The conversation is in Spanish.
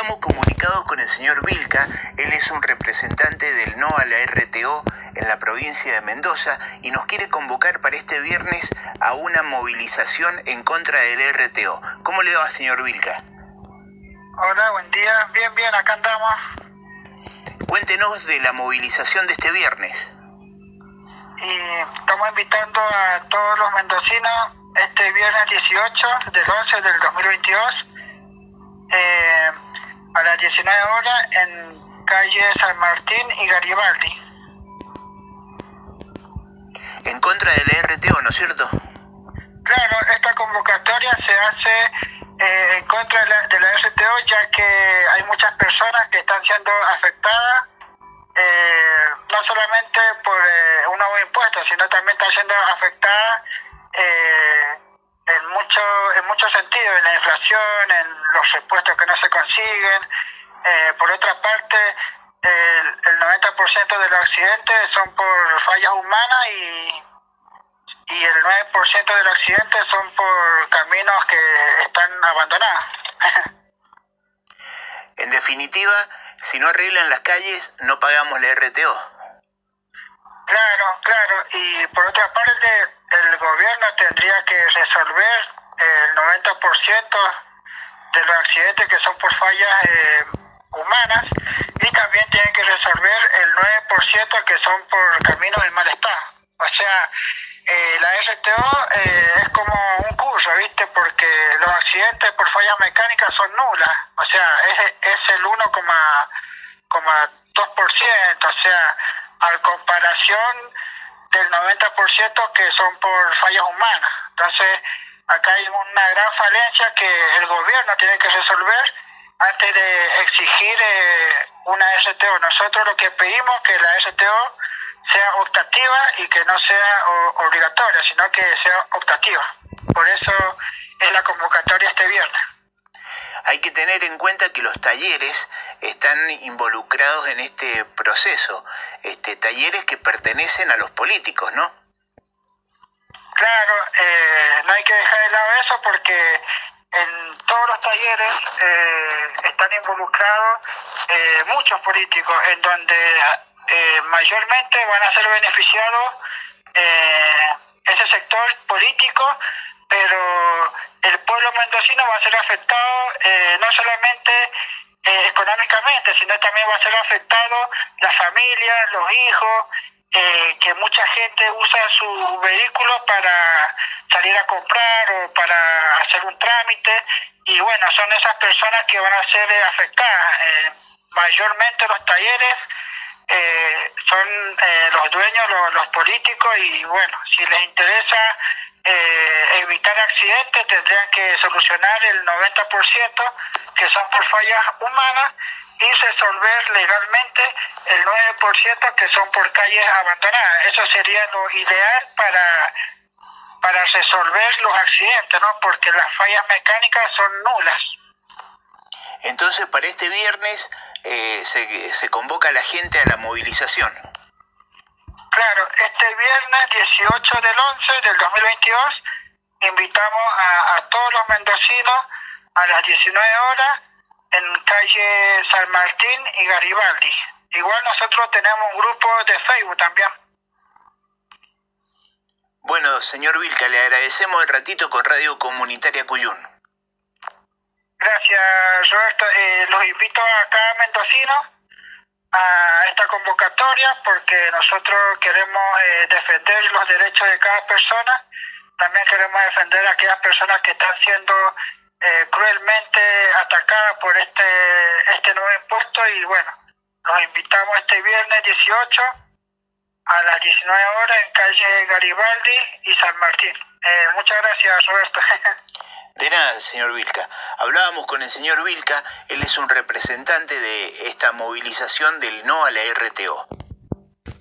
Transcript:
Estamos comunicados con el señor Vilca, él es un representante del no a la RTO en la provincia de Mendoza y nos quiere convocar para este viernes a una movilización en contra del RTO. ¿Cómo le va, señor Vilca? Hola, buen día. Bien, bien, acá andamos. Cuéntenos de la movilización de este viernes. Y estamos invitando a todos los mendocinos este viernes 18 del 11 del 2022 eh, a las 19 horas en calle San Martín y Garibaldi. En contra del RTO, ¿no es cierto? Claro, esta convocatoria se hace eh, en contra de la, de la RTO ya que hay muchas personas que están siendo afectadas eh, no solamente por eh, un nuevo impuesto, sino también están siendo afectadas eh, en mucho en muchos sentidos, en la inflación, en los repuestos que no se consiguen. Eh, por otra parte, el, el 90% de los accidentes son por fallas humanas y, y el 9% de los accidentes son por caminos que están abandonados. En definitiva, si no arreglan las calles, no pagamos la RTO. Claro, claro. Y por otra parte, el gobierno tendría que resolver 90% de los accidentes que son por fallas eh, humanas y también tiene que resolver el 9% que son por caminos en mal estado. O sea, eh, la RTO eh, es como un curso, ¿viste? Porque los accidentes por fallas mecánicas son nulas. O sea, es, es el 1,2%. O sea, a comparación del 90% que son por fallas humanas. Entonces, acá hay una gran falencia que el gobierno tiene que resolver antes de exigir eh, una STO. Nosotros lo que pedimos es que la STO sea optativa y que no sea o, obligatoria, sino que sea optativa. Por eso es la convocatoria este viernes. Hay que tener en cuenta que los talleres están involucrados en este proceso, este, talleres que pertenecen a los políticos, ¿no? Claro, eh, no hay que dejar de lado eso porque en todos los talleres eh, están involucrados eh, muchos políticos, en donde eh, mayormente van a ser beneficiados eh, ese sector político, pero el pueblo mendocino va a ser afectado eh, no solamente económicamente, sino también va a ser afectado la familia, los hijos, eh, que mucha gente usa su vehículo para salir a comprar o para hacer un trámite y bueno, son esas personas que van a ser eh, afectadas. Eh, mayormente los talleres eh, son eh, los dueños, los, los, políticos y bueno, si les interesa evitar accidentes tendrían que solucionar el 90% que son por fallas humanas y resolver legalmente el 9% que son por calles abandonadas. Eso sería lo ideal para para resolver los accidentes, ¿no? Porque las fallas mecánicas son nulas. Entonces, para este viernes eh, se, se convoca a la gente a la movilización. Claro, este viernes 18 del 11 del 2022 invitamos a, a todos los mendocinos a las 19 horas en calle San Martín y Garibaldi. Igual nosotros tenemos un grupo de Facebook también. Bueno, señor Vilca, le agradecemos el ratito con Radio Comunitaria Cuyún. Gracias, Roberto. Eh, los invito a cada mendocino a esta convocatoria porque nosotros queremos eh, defender los derechos de cada persona. También queremos defender a aquellas personas que están siendo eh, cruelmente atacadas por este, este nuevo impuesto y bueno, los invitamos este viernes 18 a las 19 horas en calle Garibaldi y San Martín. Eh, muchas gracias, Roberto. De nada, señor Vilca. Hablábamos con el señor Vilca, él es un representante de esta movilización del no a la RTO.